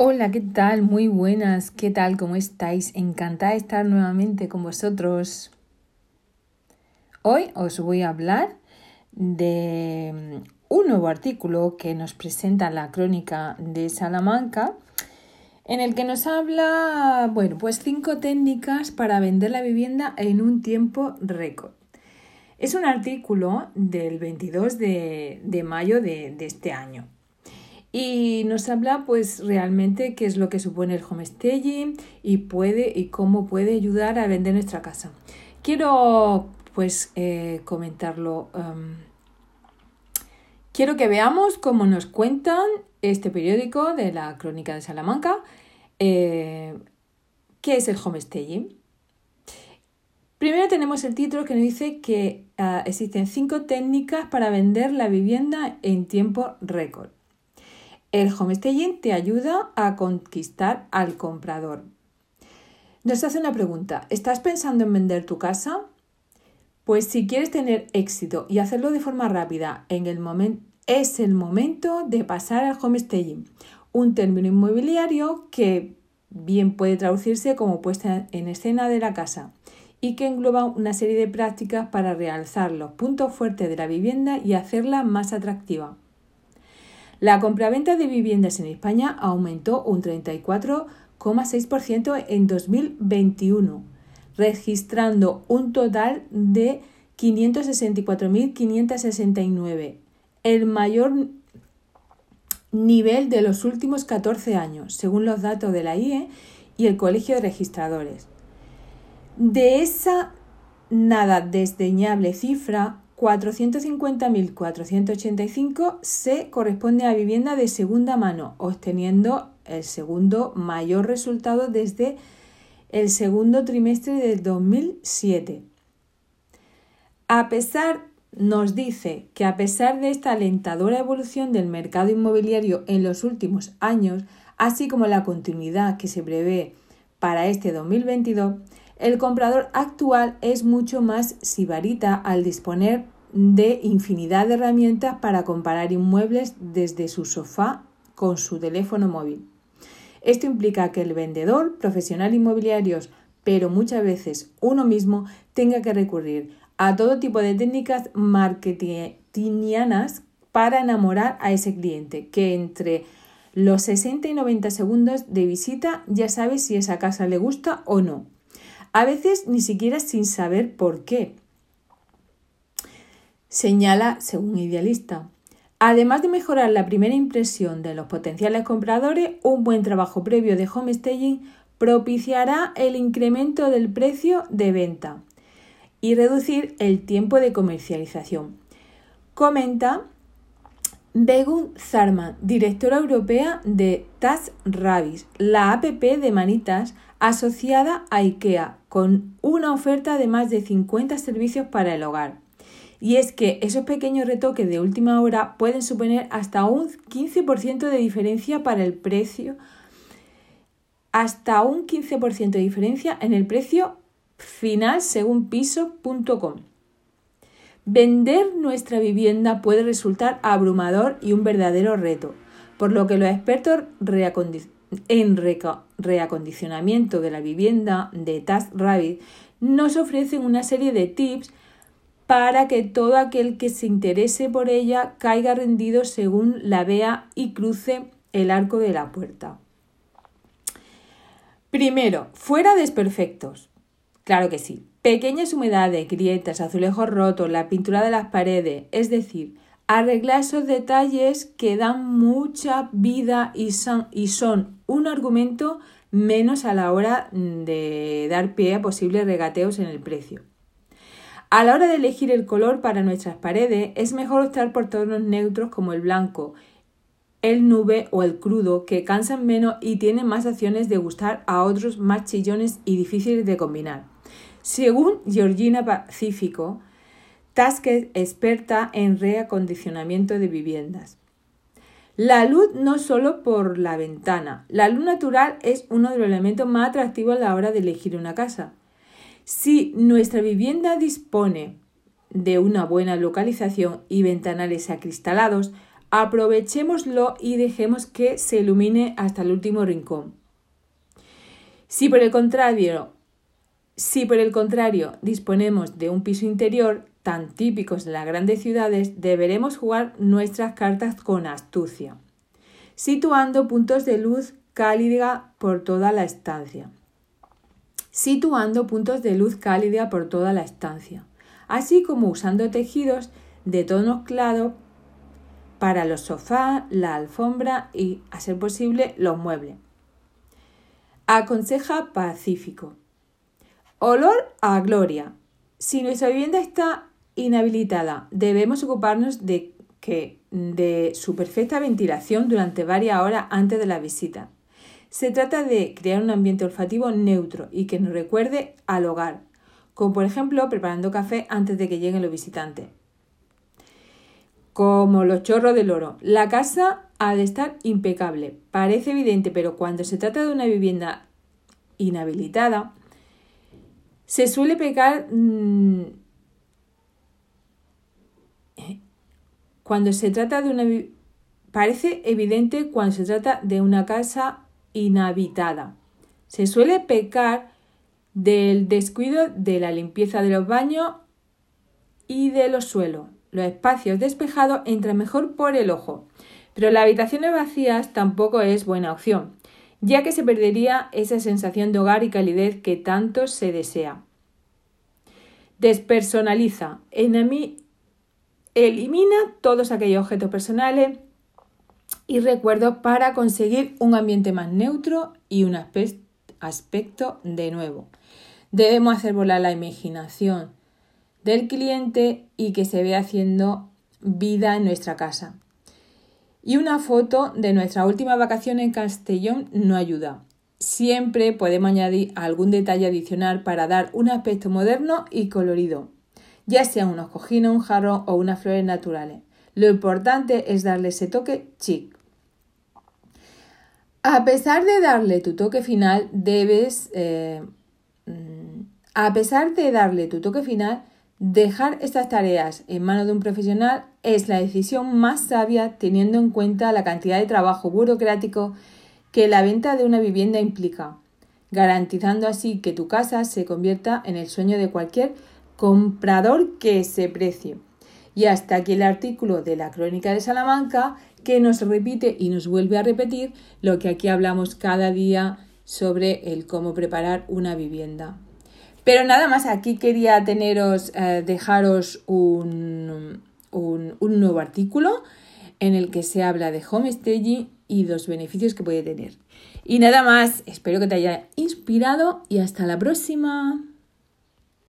Hola, ¿qué tal? Muy buenas, ¿qué tal? ¿Cómo estáis? Encantada de estar nuevamente con vosotros. Hoy os voy a hablar de un nuevo artículo que nos presenta la crónica de Salamanca, en el que nos habla, bueno, pues cinco técnicas para vender la vivienda en un tiempo récord. Es un artículo del 22 de, mayo de este año y nos habla pues realmente qué es lo que supone el homestaging y puede y cómo puede ayudar a vender nuestra casa. Quiero pues eh, comentarlo. Um, quiero que veamos cómo nos cuentan este periódico de la Crónica de Salamanca. Eh, ¿Qué es el homestaging? Primero tenemos el título que nos dice que ah, existen cinco técnicas para vender la vivienda en tiempo récord. El homestaging te ayuda a conquistar al comprador. Nos hace una pregunta. ¿Estás pensando en vender tu casa? Pues si quieres tener éxito y hacerlo de forma rápida, en el es el momento de pasar al homestaging, un término inmobiliario que bien puede traducirse como puesta en escena de la casa y que engloba una serie de prácticas para realzar los puntos fuertes de la vivienda y hacerla más atractiva. La compraventa de viviendas en España aumentó un 34,6% en 2021, registrando un total de 564.569, el mayor nivel de los últimos 14 años, según los datos de la IE y el Colegio de Registradores. De esa nada desdeñable cifra, 450.485 se corresponde a vivienda de segunda mano, obteniendo el segundo mayor resultado desde el segundo trimestre del 2007. A pesar, nos dice que a pesar de esta alentadora evolución del mercado inmobiliario en los últimos años, así como la continuidad que se prevé para este 2022, el comprador actual es mucho más sibarita al disponer de infinidad de herramientas para comparar inmuebles desde su sofá con su teléfono móvil. Esto implica que el vendedor, profesional inmobiliarios, pero muchas veces uno mismo, tenga que recurrir a todo tipo de técnicas marketingianas para enamorar a ese cliente, que entre los 60 y 90 segundos de visita ya sabe si esa casa le gusta o no a veces ni siquiera sin saber por qué. Señala, según Idealista, Además de mejorar la primera impresión de los potenciales compradores, un buen trabajo previo de homestaging propiciará el incremento del precio de venta y reducir el tiempo de comercialización. Comenta Begun Zarman, directora europea de TaskRabbit, la app de manitas asociada a IKEA, con una oferta de más de 50 servicios para el hogar. Y es que esos pequeños retoques de última hora pueden suponer hasta un 15% de diferencia para el precio, hasta un 15% de diferencia en el precio final según piso.com. Vender nuestra vivienda puede resultar abrumador y un verdadero reto, por lo que los expertos en reacondicionamiento de la vivienda de TaskRabbit nos ofrecen una serie de tips para que todo aquel que se interese por ella caiga rendido según la vea y cruce el arco de la puerta. Primero, fuera desperfectos. Claro que sí. Pequeñas humedades, grietas, azulejos rotos, la pintura de las paredes, es decir, arreglar esos detalles que dan mucha vida y son, y son un argumento menos a la hora de dar pie a posibles regateos en el precio. A la hora de elegir el color para nuestras paredes es mejor optar por tonos neutros como el blanco, el nube o el crudo que cansan menos y tienen más opciones de gustar a otros más chillones y difíciles de combinar. Según Georgina Pacífico, Tasker experta en reacondicionamiento de viviendas. La luz no solo por la ventana. La luz natural es uno de los elementos más atractivos a la hora de elegir una casa. Si nuestra vivienda dispone de una buena localización y ventanales acristalados, Aprovechémoslo y dejemos que se ilumine hasta el último rincón. Si por el contrario, si por el contrario disponemos de un piso interior tan típicos de las grandes ciudades, deberemos jugar nuestras cartas con astucia, situando puntos de luz cálida por toda la estancia. Situando puntos de luz cálida por toda la estancia, así como usando tejidos de tonos claros para los sofás, la alfombra y, a ser posible, los muebles. Aconseja Pacífico. Olor a gloria. Si nuestra vivienda está inhabilitada, debemos ocuparnos de, que, de su perfecta ventilación durante varias horas antes de la visita. Se trata de crear un ambiente olfativo neutro y que nos recuerde al hogar, como por ejemplo preparando café antes de que lleguen los visitantes como los chorros del oro. La casa ha de estar impecable. Parece evidente, pero cuando se trata de una vivienda inhabilitada, se suele pecar... Mm, cuando se trata de una... Parece evidente cuando se trata de una casa inhabitada. Se suele pecar del descuido de la limpieza de los baños y de los suelos los espacios despejados entran mejor por el ojo, pero las habitaciones vacías tampoco es buena opción, ya que se perdería esa sensación de hogar y calidez que tanto se desea. Despersonaliza. Elimina todos aquellos objetos personales y recuerdos para conseguir un ambiente más neutro y un aspecto de nuevo. Debemos hacer volar la imaginación del cliente y que se vea haciendo vida en nuestra casa. Y una foto de nuestra última vacación en Castellón no ayuda. Siempre podemos añadir algún detalle adicional para dar un aspecto moderno y colorido, ya sean unos cojines, un jarro o unas flores naturales. Lo importante es darle ese toque chic. A pesar de darle tu toque final, debes... Eh, mm, a pesar de darle tu toque final, Dejar estas tareas en manos de un profesional es la decisión más sabia teniendo en cuenta la cantidad de trabajo burocrático que la venta de una vivienda implica, garantizando así que tu casa se convierta en el sueño de cualquier comprador que se precie. Y hasta aquí el artículo de la Crónica de Salamanca que nos repite y nos vuelve a repetir lo que aquí hablamos cada día sobre el cómo preparar una vivienda. Pero nada más, aquí quería teneros, eh, dejaros un, un, un, nuevo artículo en el que se habla de homestaging y los beneficios que puede tener. Y nada más, espero que te haya inspirado y hasta la próxima.